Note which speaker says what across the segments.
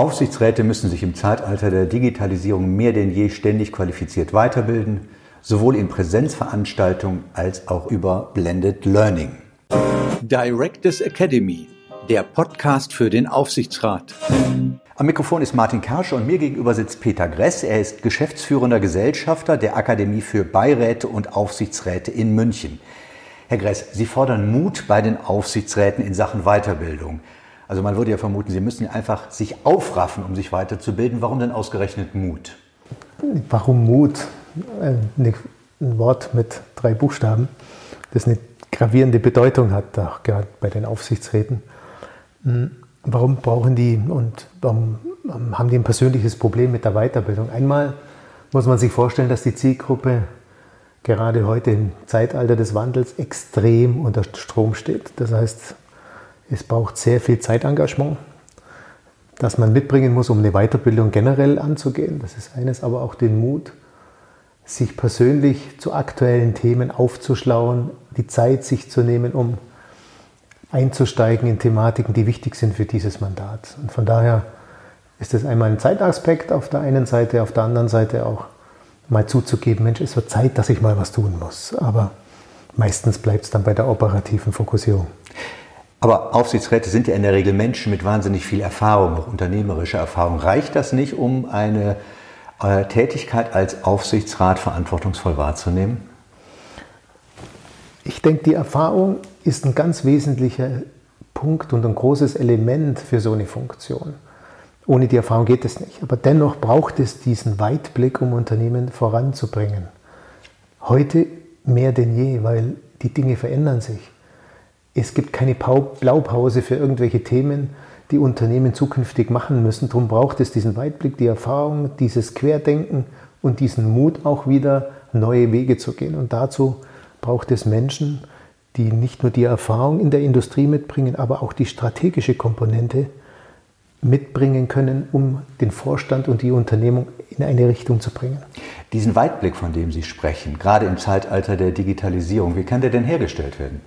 Speaker 1: Aufsichtsräte müssen sich im Zeitalter der Digitalisierung mehr denn je ständig qualifiziert weiterbilden, sowohl in Präsenzveranstaltungen als auch über Blended Learning. Directors Academy, der Podcast für den Aufsichtsrat. Am Mikrofon ist Martin Kersche und mir gegenüber sitzt Peter Gress. Er ist geschäftsführender Gesellschafter der Akademie für Beiräte und Aufsichtsräte in München. Herr Gress, Sie fordern Mut bei den Aufsichtsräten in Sachen Weiterbildung. Also man würde ja vermuten, Sie müssen einfach sich aufraffen, um sich weiterzubilden. Warum denn ausgerechnet Mut?
Speaker 2: Warum Mut? Ein Wort mit drei Buchstaben, das eine gravierende Bedeutung hat, auch gerade bei den Aufsichtsräten. Hm, warum brauchen die und warum haben die ein persönliches Problem mit der Weiterbildung? Einmal muss man sich vorstellen, dass die Zielgruppe gerade heute im Zeitalter des Wandels extrem unter Strom steht. Das heißt, es braucht sehr viel Zeitengagement, das man mitbringen muss, um eine Weiterbildung generell anzugehen. Das ist eines, aber auch den Mut, sich persönlich zu aktuellen Themen aufzuschlauen, die Zeit sich zu nehmen, um einzusteigen in Thematiken, die wichtig sind für dieses Mandat. Und von daher ist das einmal ein Zeitaspekt auf der einen Seite, auf der anderen Seite auch mal zuzugeben, Mensch, es wird Zeit, dass ich mal was tun muss. Aber meistens bleibt es dann bei der operativen Fokussierung.
Speaker 1: Aber Aufsichtsräte sind ja in der Regel Menschen mit wahnsinnig viel Erfahrung, auch unternehmerischer Erfahrung. Reicht das nicht, um eine äh, Tätigkeit als Aufsichtsrat verantwortungsvoll wahrzunehmen?
Speaker 2: Ich denke, die Erfahrung ist ein ganz wesentlicher Punkt und ein großes Element für so eine Funktion. Ohne die Erfahrung geht es nicht. Aber dennoch braucht es diesen Weitblick, um Unternehmen voranzubringen. Heute mehr denn je, weil die Dinge verändern sich. Es gibt keine Blaupause für irgendwelche Themen, die Unternehmen zukünftig machen müssen. Darum braucht es diesen Weitblick, die Erfahrung, dieses Querdenken und diesen Mut auch wieder neue Wege zu gehen. Und dazu braucht es Menschen, die nicht nur die Erfahrung in der Industrie mitbringen, aber auch die strategische Komponente mitbringen können, um den Vorstand und die Unternehmung in eine Richtung zu bringen.
Speaker 1: Diesen Weitblick, von dem Sie sprechen, gerade im Zeitalter der Digitalisierung, wie kann der denn hergestellt werden?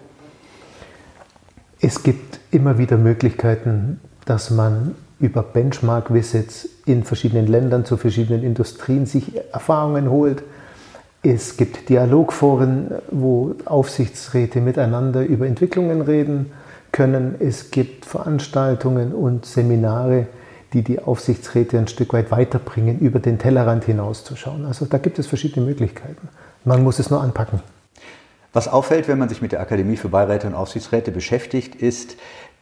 Speaker 2: Es gibt immer wieder Möglichkeiten, dass man über Benchmark-Visits in verschiedenen Ländern zu verschiedenen Industrien sich Erfahrungen holt. Es gibt Dialogforen, wo Aufsichtsräte miteinander über Entwicklungen reden können. Es gibt Veranstaltungen und Seminare, die die Aufsichtsräte ein Stück weit weiterbringen, über den Tellerrand hinauszuschauen. Also da gibt es verschiedene Möglichkeiten. Man muss es nur anpacken.
Speaker 1: Was auffällt, wenn man sich mit der Akademie für Beiräte und Aufsichtsräte beschäftigt, ist,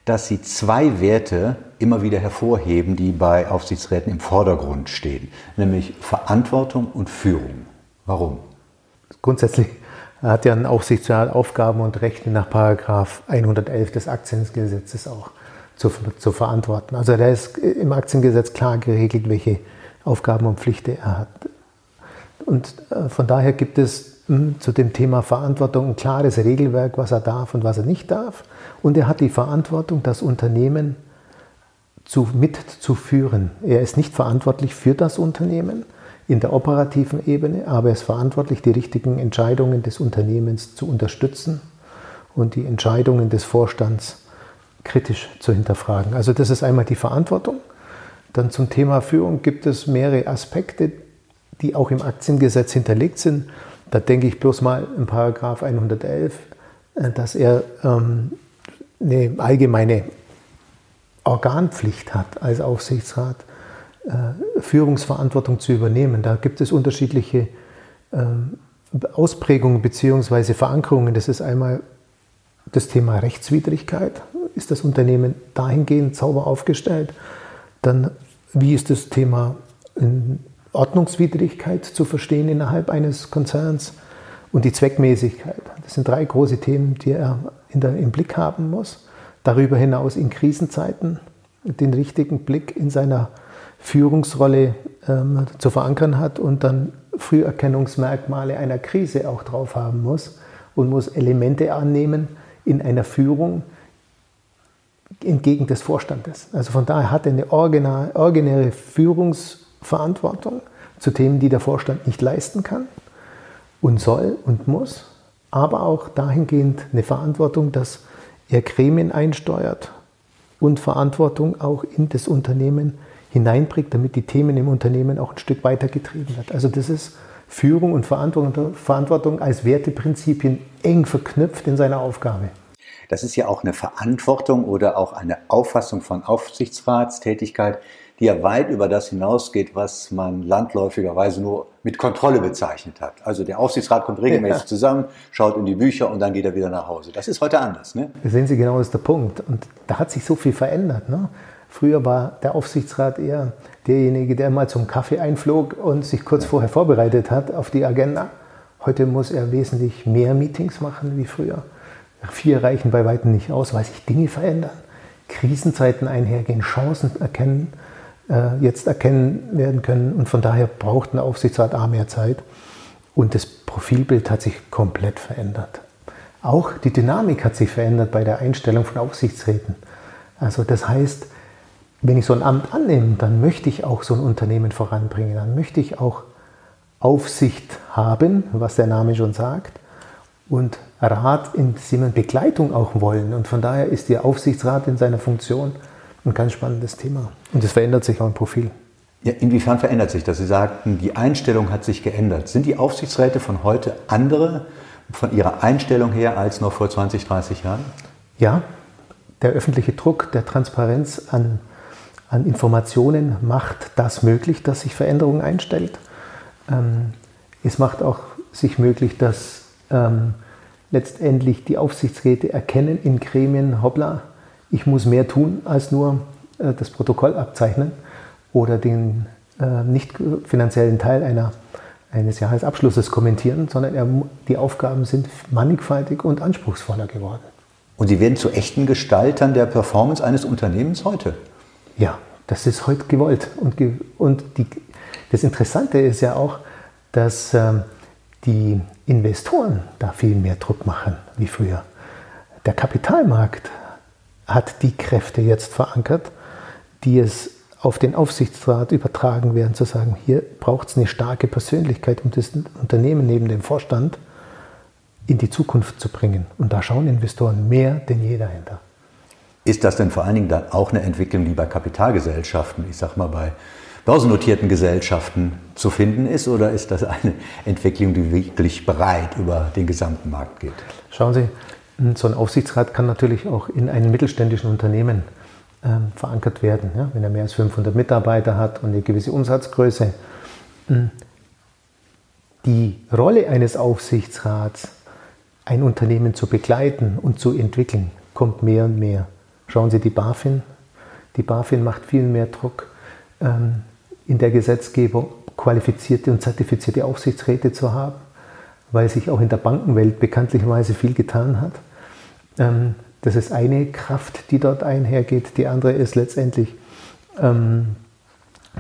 Speaker 1: dass sie zwei Werte immer wieder hervorheben, die bei Aufsichtsräten im Vordergrund stehen, nämlich Verantwortung und Führung. Warum?
Speaker 2: Grundsätzlich hat ja ein Aufsichtsrat Aufgaben und Rechte nach 111 des Aktiengesetzes auch zu, zu verantworten. Also da ist im Aktiengesetz klar geregelt, welche Aufgaben und Pflichten er hat. Und äh, von daher gibt es zu dem Thema Verantwortung ein klares Regelwerk, was er darf und was er nicht darf. Und er hat die Verantwortung, das Unternehmen zu, mitzuführen. Er ist nicht verantwortlich für das Unternehmen in der operativen Ebene, aber er ist verantwortlich, die richtigen Entscheidungen des Unternehmens zu unterstützen und die Entscheidungen des Vorstands kritisch zu hinterfragen. Also das ist einmal die Verantwortung. Dann zum Thema Führung gibt es mehrere Aspekte, die auch im Aktiengesetz hinterlegt sind. Da denke ich bloß mal in Paragraph 111, äh, dass er ähm, eine allgemeine Organpflicht hat als Aufsichtsrat, äh, Führungsverantwortung zu übernehmen. Da gibt es unterschiedliche ähm, Ausprägungen bzw. Verankerungen. Das ist einmal das Thema Rechtswidrigkeit. Ist das Unternehmen dahingehend sauber aufgestellt? Dann, wie ist das Thema Ordnungswidrigkeit zu verstehen innerhalb eines Konzerns und die Zweckmäßigkeit. Das sind drei große Themen, die er der, im Blick haben muss. Darüber hinaus in Krisenzeiten den richtigen Blick in seiner Führungsrolle ähm, zu verankern hat und dann Früherkennungsmerkmale einer Krise auch drauf haben muss und muss Elemente annehmen in einer Führung entgegen des Vorstandes. Also von daher hat er eine originäre Führungs- Verantwortung zu Themen, die der Vorstand nicht leisten kann und soll und muss, aber auch dahingehend eine Verantwortung, dass er Gremien einsteuert und Verantwortung auch in das Unternehmen hineinbringt, damit die Themen im Unternehmen auch ein Stück weitergetrieben wird. Also das ist Führung und Verantwortung als Werteprinzipien eng verknüpft in seiner Aufgabe.
Speaker 1: Das ist ja auch eine Verantwortung oder auch eine Auffassung von Aufsichtsratstätigkeit, die ja weit über das hinausgeht, was man landläufigerweise nur mit Kontrolle bezeichnet hat. Also der Aufsichtsrat kommt regelmäßig ja. zusammen, schaut in die Bücher und dann geht er wieder nach Hause. Das ist heute anders. Ne?
Speaker 2: sehen Sie genau, das ist der Punkt. Und da hat sich so viel verändert. Ne? Früher war der Aufsichtsrat eher derjenige, der mal zum Kaffee einflog und sich kurz vorher vorbereitet hat auf die Agenda. Heute muss er wesentlich mehr Meetings machen wie früher. Vier reichen bei weitem nicht aus, weil sich Dinge verändern. Krisenzeiten einhergehen, Chancen erkennen, äh, jetzt erkennen werden können. Und von daher braucht ein Aufsichtsrat A mehr Zeit. Und das Profilbild hat sich komplett verändert. Auch die Dynamik hat sich verändert bei der Einstellung von Aufsichtsräten. Also das heißt, wenn ich so ein Amt annehme, dann möchte ich auch so ein Unternehmen voranbringen. Dann möchte ich auch Aufsicht haben, was der Name schon sagt, und Rat Sinne Begleitung auch wollen. Und von daher ist der Aufsichtsrat in seiner Funktion ein ganz spannendes Thema. Und es verändert sich auch im Profil.
Speaker 1: Ja, inwiefern verändert sich das? Sie sagten, die Einstellung hat sich geändert. Sind die Aufsichtsräte von heute andere von ihrer Einstellung her als noch vor 20, 30 Jahren?
Speaker 2: Ja, der öffentliche Druck der Transparenz an an Informationen macht das möglich, dass sich Veränderung einstellt. Ähm, es macht auch sich möglich, dass ähm, letztendlich die Aufsichtsräte erkennen in Gremien, hoppla, ich muss mehr tun als nur äh, das Protokoll abzeichnen oder den äh, nicht finanziellen Teil einer, eines Jahresabschlusses kommentieren, sondern er, die Aufgaben sind mannigfaltig und anspruchsvoller geworden.
Speaker 1: Und sie werden zu echten Gestaltern der Performance eines Unternehmens heute.
Speaker 2: Ja, das ist heute gewollt. Und, und die, das Interessante ist ja auch, dass ähm, die Investoren da viel mehr Druck machen wie früher. Der Kapitalmarkt hat die Kräfte jetzt verankert, die es auf den Aufsichtsrat übertragen werden, zu sagen, hier braucht es eine starke Persönlichkeit, um das Unternehmen neben dem Vorstand in die Zukunft zu bringen. Und da schauen Investoren mehr denn je dahinter.
Speaker 1: Ist das denn vor allen Dingen dann auch eine Entwicklung, die bei Kapitalgesellschaften, ich sag mal bei börsennotierten Gesellschaften zu finden ist, oder ist das eine Entwicklung, die wirklich breit über den gesamten Markt geht?
Speaker 2: Schauen Sie, so ein Aufsichtsrat kann natürlich auch in einem mittelständischen Unternehmen ähm, verankert werden, ja? wenn er mehr als 500 Mitarbeiter hat und eine gewisse Umsatzgröße. Hm. Die Rolle eines Aufsichtsrats, ein Unternehmen zu begleiten und zu entwickeln, kommt mehr und mehr. Schauen Sie die BaFin. Die BaFin macht viel mehr Druck ähm, in der Gesetzgebung, qualifizierte und zertifizierte Aufsichtsräte zu haben, weil sich auch in der Bankenwelt bekanntlicherweise viel getan hat. Ähm, das ist eine Kraft, die dort einhergeht. Die andere ist letztendlich, ähm,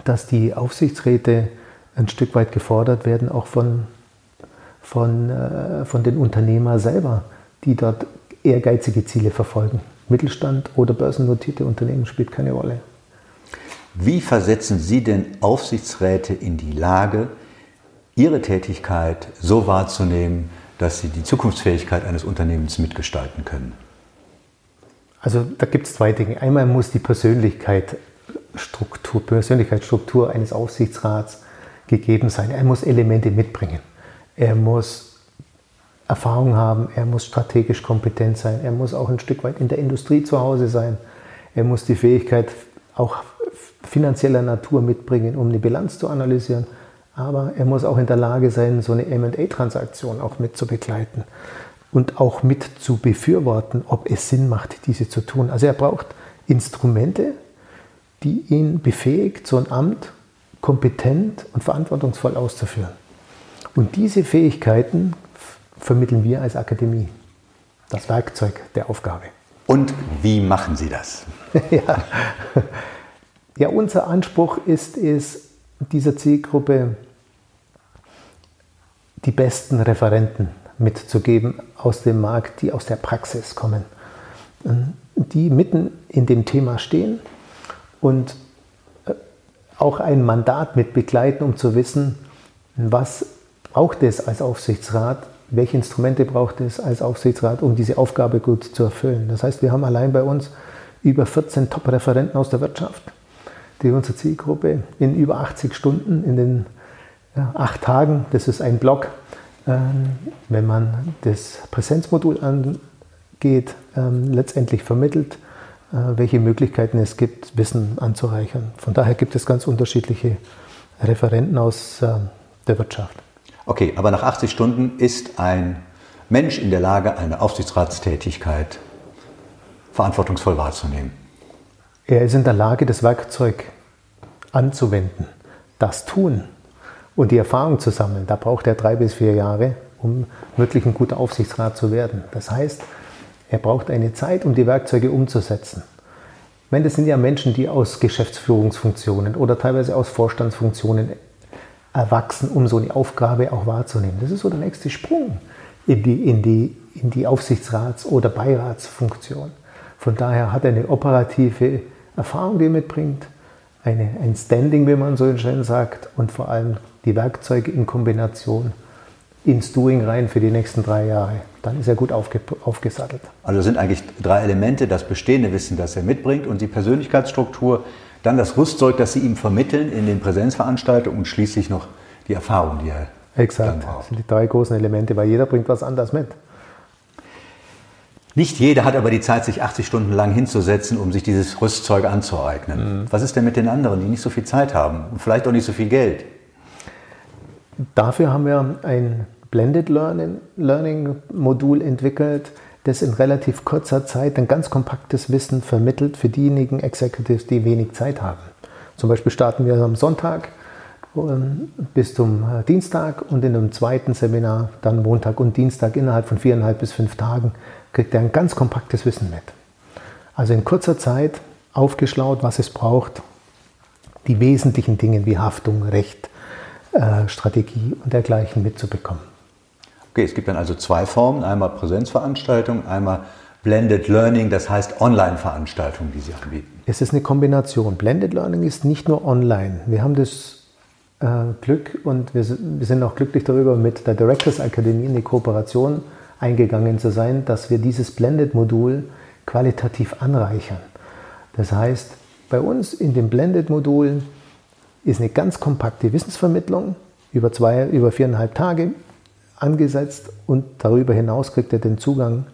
Speaker 2: dass die Aufsichtsräte ein Stück weit gefordert werden, auch von, von, äh, von den Unternehmern selber, die dort ehrgeizige Ziele verfolgen. Mittelstand oder börsennotierte Unternehmen spielt keine Rolle.
Speaker 1: Wie versetzen Sie denn Aufsichtsräte in die Lage, ihre Tätigkeit so wahrzunehmen, dass sie die Zukunftsfähigkeit eines Unternehmens mitgestalten können?
Speaker 2: Also da gibt es zwei Dinge. Einmal muss die Persönlichkeit Struktur, Persönlichkeitsstruktur eines Aufsichtsrats gegeben sein. Er muss Elemente mitbringen. Er muss Erfahrung haben, er muss strategisch kompetent sein, er muss auch ein Stück weit in der Industrie zu Hause sein, er muss die Fähigkeit auch finanzieller Natur mitbringen, um eine Bilanz zu analysieren, aber er muss auch in der Lage sein, so eine MA-Transaktion auch mit zu begleiten und auch mit zu befürworten, ob es Sinn macht, diese zu tun. Also er braucht Instrumente, die ihn befähigt, so ein Amt kompetent und verantwortungsvoll auszuführen. Und diese Fähigkeiten vermitteln wir als Akademie. Das Werkzeug der Aufgabe.
Speaker 1: Und wie machen Sie das?
Speaker 2: ja. ja, unser Anspruch ist es, dieser Zielgruppe die besten Referenten mitzugeben aus dem Markt, die aus der Praxis kommen, die mitten in dem Thema stehen und äh, auch ein Mandat mit begleiten, um zu wissen, was braucht es als Aufsichtsrat, welche Instrumente braucht es als Aufsichtsrat, um diese Aufgabe gut zu erfüllen. Das heißt, wir haben allein bei uns über 14 Top-Referenten aus der Wirtschaft. die unsere Zielgruppe in über 80 Stunden, in den acht Tagen, das ist ein Block, ähm, wenn man das Präsenzmodul angeht, ähm, letztendlich vermittelt, äh, welche Möglichkeiten es gibt, Wissen anzureichern. Von daher gibt es ganz unterschiedliche Referenten aus äh, der Wirtschaft.
Speaker 1: Okay, aber nach 80 Stunden ist ein Mensch in der Lage, eine Aufsichtsratstätigkeit verantwortungsvoll wahrzunehmen.
Speaker 2: Er ist in der Lage, das Werkzeug anzuwenden, das tun und die Erfahrung zu sammeln. Da braucht er drei bis vier Jahre, um wirklich ein guter Aufsichtsrat zu werden. Das heißt, er braucht eine Zeit, um die Werkzeuge umzusetzen. Meine, das sind ja Menschen, die aus Geschäftsführungsfunktionen oder teilweise aus Vorstandsfunktionen erwachsen, um so eine Aufgabe auch wahrzunehmen. Das ist so der nächste Sprung in die, in die, in die Aufsichtsrats- oder Beiratsfunktion. Von daher hat er eine operative Erfahrung, die er mitbringt, eine, ein Standing, wie man so schön sagt, und vor allem die Werkzeuge in Kombination ins Doing rein für die nächsten drei Jahre. Dann ist er gut aufge aufgesattelt.
Speaker 1: Also sind eigentlich drei Elemente, das bestehende Wissen, das er mitbringt und die Persönlichkeitsstruktur, dann das Rüstzeug, das Sie ihm vermitteln in den Präsenzveranstaltungen und schließlich noch die Erfahrung, die er
Speaker 2: Exakt, das sind die drei großen Elemente, weil jeder bringt was anderes mit.
Speaker 1: Nicht jeder hat aber die Zeit, sich 80 Stunden lang hinzusetzen, um sich dieses Rüstzeug anzueignen. Mhm. Was ist denn mit den anderen, die nicht so viel Zeit haben und vielleicht auch nicht so viel Geld?
Speaker 2: Dafür haben wir ein Blended Learning, Learning Modul entwickelt, das in relativ kurzer Zeit ein ganz kompaktes Wissen vermittelt für diejenigen Executives, die wenig Zeit haben. Zum Beispiel starten wir am Sonntag ähm, bis zum äh, Dienstag und in einem zweiten Seminar dann Montag und Dienstag innerhalb von viereinhalb bis fünf Tagen kriegt er ein ganz kompaktes Wissen mit. Also in kurzer Zeit aufgeschlaut, was es braucht, die wesentlichen Dinge wie Haftung, Recht, äh, Strategie und dergleichen mitzubekommen.
Speaker 1: Okay, es gibt dann also zwei Formen, einmal Präsenzveranstaltungen, einmal Blended Learning, das heißt Online-Veranstaltungen, die Sie anbieten.
Speaker 2: Es ist eine Kombination. Blended Learning ist nicht nur online. Wir haben das äh, Glück und wir, wir, sind auch glücklich darüber, mit der Directors Akademie in die Kooperation eingegangen zu sein, dass wir dieses Blended-Modul qualitativ anreichern. Das heißt, bei uns in dem Blended-Modul ist eine ganz kompakte Wissensvermittlung über, zwei, über viereinhalb Tage angesetzt und darüber hinaus kriegt er den Zugang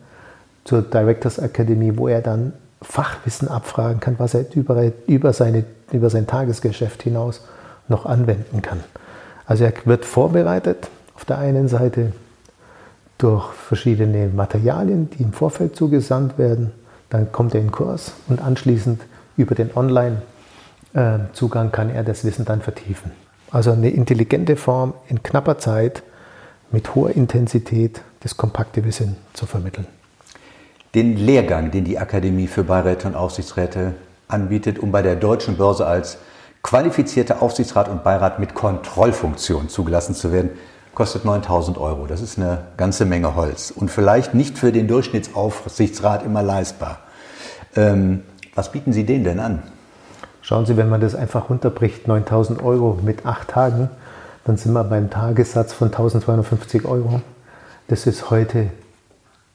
Speaker 2: zur Directors Academy, wo er dann Fachwissen abfragen kann, was er über, über, seine, über sein Tagesgeschäft hinaus noch anwenden kann. Also er wird vorbereitet auf der einen Seite durch verschiedene Materialien, die im Vorfeld zugesandt werden. Dann kommt er in den Kurs und anschließend über den Online- äh, Zugang kann er das Wissen dann vertiefen. Also eine intelligente Form in knapper Zeit mit hoher Intensität das kompakte Wissen zu vermitteln.
Speaker 1: Den Lehrgang, den die Akademie für Beiräte und Aufsichtsräte anbietet, um bei der deutschen Börse als qualifizierter Aufsichtsrat und Beirat mit Kontrollfunktion zugelassen zu werden, kostet 9000 Euro. Das ist eine ganze Menge Holz und vielleicht nicht für den Durchschnittsaufsichtsrat immer leistbar. Ähm, was bieten Sie denen denn an?
Speaker 2: Schauen Sie, wenn man das einfach runterbricht, 9000 Euro mit acht Tagen, dann sind wir beim Tagessatz von 1250 Euro. Das ist heute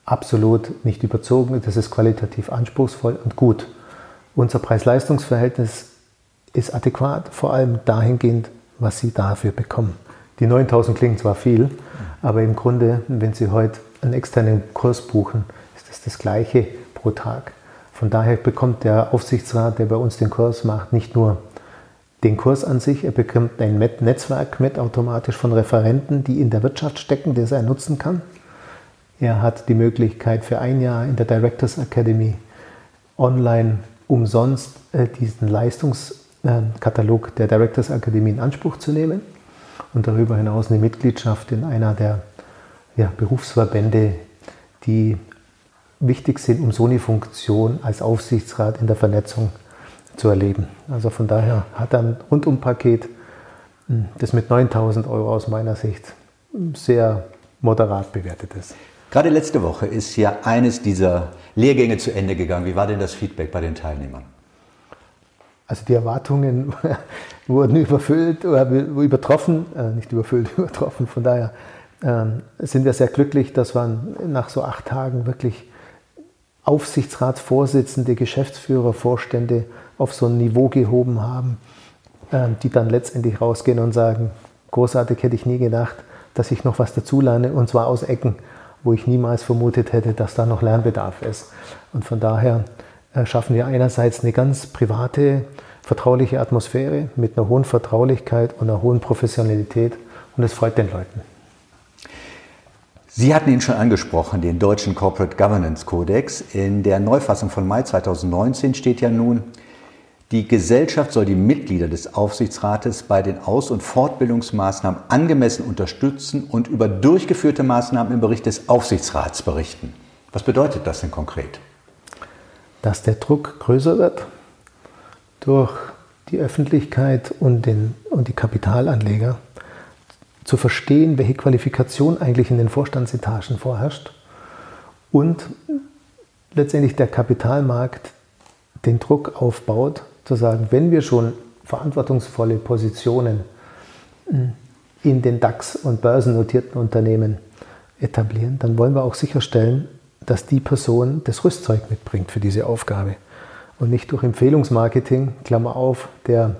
Speaker 2: absolut nicht überzogen, das ist qualitativ anspruchsvoll und gut. Unser Preis-Leistungs-Verhältnis ist adäquat, vor allem dahingehend, was Sie dafür bekommen. Die 9000 klingen zwar viel, aber im Grunde, wenn Sie heute einen externen Kurs buchen, ist das das gleiche pro Tag. Von daher bekommt der Aufsichtsrat, der bei uns den Kurs macht, nicht nur den Kurs an sich, er bekommt ein Netzwerk mit automatisch von Referenten, die in der Wirtschaft stecken, das er nutzen kann. Er hat die Möglichkeit für ein Jahr in der Directors Academy online umsonst äh, diesen Leistungskatalog der Directors Academy in Anspruch zu nehmen und darüber hinaus eine Mitgliedschaft in einer der ja, Berufsverbände, die wichtig sind, um so eine Funktion als Aufsichtsrat in der Vernetzung zu erleben. Also von daher hat er ein Rundumpaket, hm, das mit 9000 Euro aus meiner Sicht sehr moderat bewertet ist.
Speaker 1: Gerade letzte Woche ist ja eines dieser Lehrgänge zu Ende gegangen. Wie war denn das Feedback bei den Teilnehmern?
Speaker 2: Also die Erwartungen wurden überfüllt oder übertroffen, äh, nicht überfüllt, übertroffen. Von daher äh, sind wir sehr glücklich, dass wir nach so acht Tagen wirklich Aufsichtsratsvorsitzende, Geschäftsführer, Vorstände auf so ein Niveau gehoben haben, äh, die dann letztendlich rausgehen und sagen, großartig hätte ich nie gedacht, dass ich noch was dazulerne und zwar aus Ecken, wo ich niemals vermutet hätte, dass da noch Lernbedarf ist. Und von daher äh, schaffen wir einerseits eine ganz private, vertrauliche Atmosphäre mit einer hohen Vertraulichkeit und einer hohen Professionalität und es freut den Leuten.
Speaker 1: Sie hatten ihn schon angesprochen, den deutschen Corporate Governance Codex. In der Neufassung von Mai 2019 steht ja nun, die Gesellschaft soll die Mitglieder des Aufsichtsrates bei den Aus- und Fortbildungsmaßnahmen angemessen unterstützen und über durchgeführte Maßnahmen im Bericht des Aufsichtsrats berichten. Was bedeutet das denn konkret?
Speaker 2: Dass der Druck größer wird durch die Öffentlichkeit und, den, und die Kapitalanleger zu verstehen, welche Qualifikation eigentlich in den Vorstandsetagen vorherrscht und letztendlich der Kapitalmarkt den Druck aufbaut, zu sagen, wenn wir schon verantwortungsvolle Positionen in den DAX und börsennotierten Unternehmen etablieren, dann wollen wir auch sicherstellen, dass die Person das Rüstzeug mitbringt für diese Aufgabe und nicht durch Empfehlungsmarketing, Klammer auf, der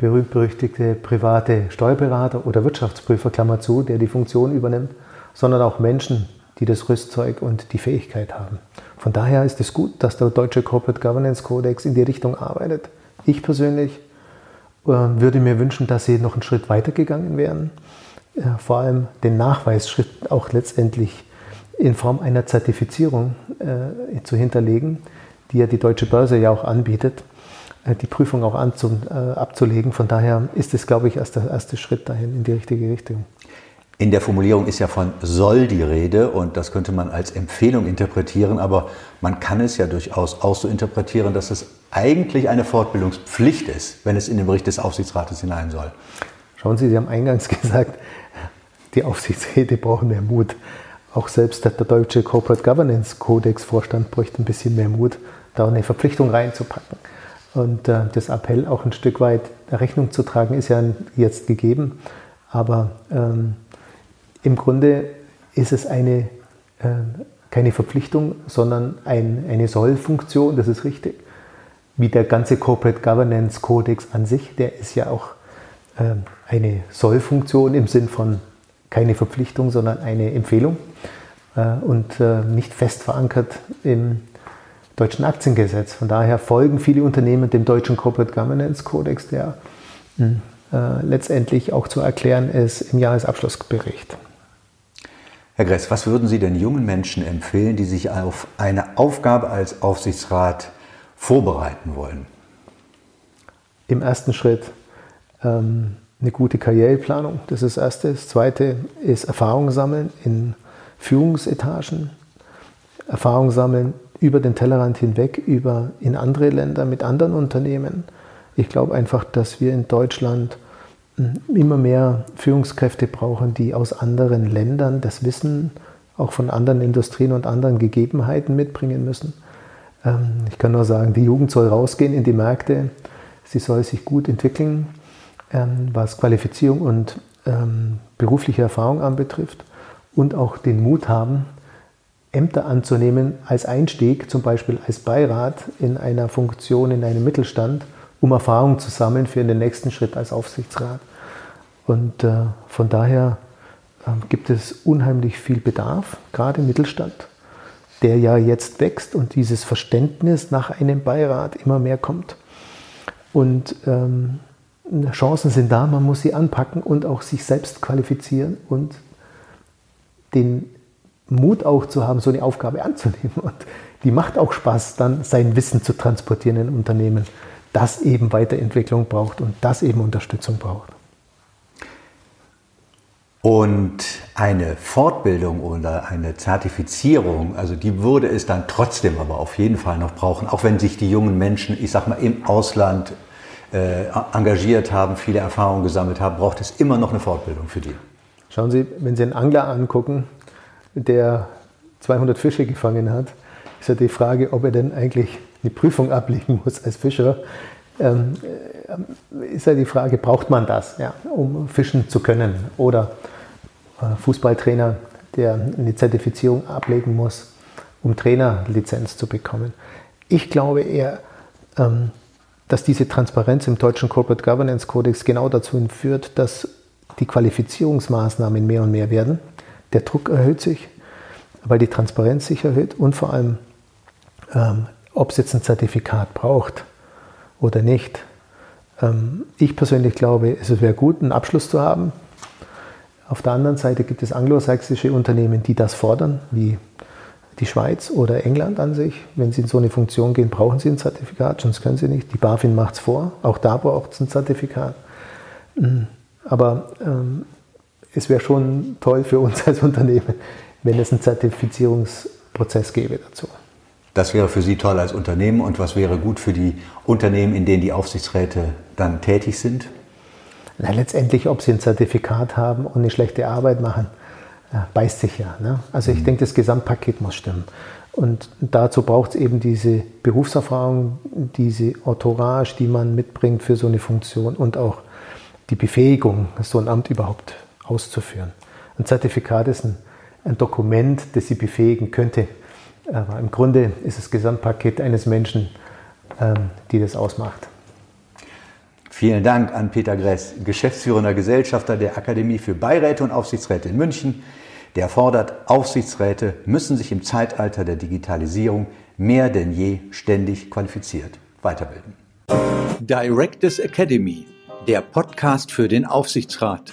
Speaker 2: berühmt-berüchtigte private Steuerberater oder Wirtschaftsprüfer, Klammer zu, der die Funktion übernimmt, sondern auch Menschen, die das Rüstzeug und die Fähigkeit haben. Von daher ist es gut, dass der deutsche Corporate Governance Codex in die Richtung arbeitet. Ich persönlich äh, würde mir wünschen, dass sie noch einen Schritt weiter gegangen wären, äh, vor allem den Nachweisschritt auch letztendlich in Form einer Zertifizierung äh, zu hinterlegen, die ja die deutsche Börse ja auch anbietet die Prüfung auch anzu, äh, abzulegen. Von daher ist es, glaube ich, erst der erste Schritt dahin in die richtige Richtung.
Speaker 1: In der Formulierung ist ja von soll die Rede und das könnte man als Empfehlung interpretieren, aber man kann es ja durchaus auch so interpretieren, dass es eigentlich eine Fortbildungspflicht ist, wenn es in den Bericht des Aufsichtsrates hinein soll.
Speaker 2: Schauen Sie, Sie haben eingangs gesagt, die Aufsichtsräte brauchen mehr Mut. Auch selbst der deutsche Corporate Governance Codex Vorstand bräuchte ein bisschen mehr Mut, da eine Verpflichtung reinzupacken. Und äh, das Appell auch ein Stück weit Rechnung zu tragen, ist ja jetzt gegeben. Aber ähm, im Grunde ist es eine, äh, keine Verpflichtung, sondern ein, eine Sollfunktion, das ist richtig. Wie der ganze Corporate Governance Codex an sich, der ist ja auch äh, eine Sollfunktion im Sinn von keine Verpflichtung, sondern eine Empfehlung äh, und äh, nicht fest verankert im deutschen Aktiengesetz. Von daher folgen viele Unternehmen dem deutschen Corporate Governance Codex, der hm, äh, letztendlich auch zu erklären ist im Jahresabschlussbericht.
Speaker 1: Herr Gress, was würden Sie denn jungen Menschen empfehlen, die sich auf eine Aufgabe als Aufsichtsrat vorbereiten wollen?
Speaker 2: Im ersten Schritt ähm, eine gute Karriereplanung, das ist das Erste. Das Zweite ist Erfahrung sammeln in Führungsetagen, Erfahrung sammeln über den Tellerrand hinweg, über in andere Länder mit anderen Unternehmen. Ich glaube einfach, dass wir in Deutschland hm, immer mehr Führungskräfte brauchen, die aus anderen Ländern das Wissen auch von anderen Industrien und anderen Gegebenheiten mitbringen müssen. Ähm, ich kann nur sagen, die Jugend soll rausgehen in die Märkte, sie soll sich gut entwickeln, ähm, was Qualifizierung und ähm, berufliche Erfahrung anbetrifft und auch den Mut haben, Ämter anzunehmen als Einstieg, zum Beispiel als Beirat in einer Funktion in einem Mittelstand, um Erfahrung zu sammeln für den nächsten Schritt als Aufsichtsrat. Und äh, von daher äh, gibt es unheimlich viel Bedarf, gerade im Mittelstand, der ja jetzt wächst und dieses Verständnis nach einem Beirat immer mehr kommt. Und ähm, Chancen sind da, man muss sie anpacken und auch sich selbst qualifizieren und den Mut auch zu haben, so eine Aufgabe anzunehmen. Und die macht auch Spaß, dann sein Wissen zu transportieren in Unternehmen, das eben Weiterentwicklung braucht und das eben Unterstützung braucht.
Speaker 1: Und eine Fortbildung oder eine Zertifizierung, also die würde es dann trotzdem aber auf jeden Fall noch brauchen, auch wenn sich die jungen Menschen, ich sag mal, im Ausland äh, engagiert haben, viele Erfahrungen gesammelt haben, braucht es immer noch eine Fortbildung für die.
Speaker 2: Schauen Sie, wenn Sie einen Angler angucken, der 200 Fische gefangen hat, ist ja die Frage, ob er denn eigentlich eine Prüfung ablegen muss als Fischer. Ähm, äh, ist ja die Frage, braucht man das, ja, um fischen zu können? Oder äh, Fußballtrainer, der eine Zertifizierung ablegen muss, um Trainerlizenz zu bekommen. Ich glaube eher, ähm, dass diese Transparenz im deutschen Corporate Governance Codex genau dazu führt, dass die Qualifizierungsmaßnahmen mehr und mehr werden. Der Druck erhöht sich, weil die Transparenz sich erhöht und vor allem, ähm, ob es jetzt ein Zertifikat braucht oder nicht. Ähm, ich persönlich glaube, es wäre gut, einen Abschluss zu haben. Auf der anderen Seite gibt es anglosächsische Unternehmen, die das fordern, wie die Schweiz oder England an sich. Wenn sie in so eine Funktion gehen, brauchen sie ein Zertifikat, sonst können sie nicht. Die BaFin macht es vor, auch da braucht es ein Zertifikat. Mm, aber ähm, es wäre schon toll für uns als Unternehmen, wenn es einen Zertifizierungsprozess gäbe dazu.
Speaker 1: Das wäre für Sie toll als Unternehmen und was wäre gut für die Unternehmen, in denen die Aufsichtsräte dann tätig sind?
Speaker 2: Na, letztendlich, ob sie ein Zertifikat haben und eine schlechte Arbeit machen, ja, beißt sich ja. Ne? Also ich mhm. denke, das Gesamtpaket muss stimmen. Und dazu braucht es eben diese Berufserfahrung, diese Autorage, die man mitbringt für so eine Funktion und auch die Befähigung, so ein Amt überhaupt auszuführen. Ein Zertifikat ist ein, ein Dokument, das sie befähigen könnte. Aber im Grunde ist das Gesamtpaket eines Menschen, ähm, die das ausmacht.
Speaker 1: Vielen Dank an Peter Gress, geschäftsführender Gesellschafter der Akademie für Beiräte und Aufsichtsräte in München. Der fordert, Aufsichtsräte müssen sich im Zeitalter der Digitalisierung mehr denn je ständig qualifiziert weiterbilden. Directors Academy, der Podcast für den Aufsichtsrat.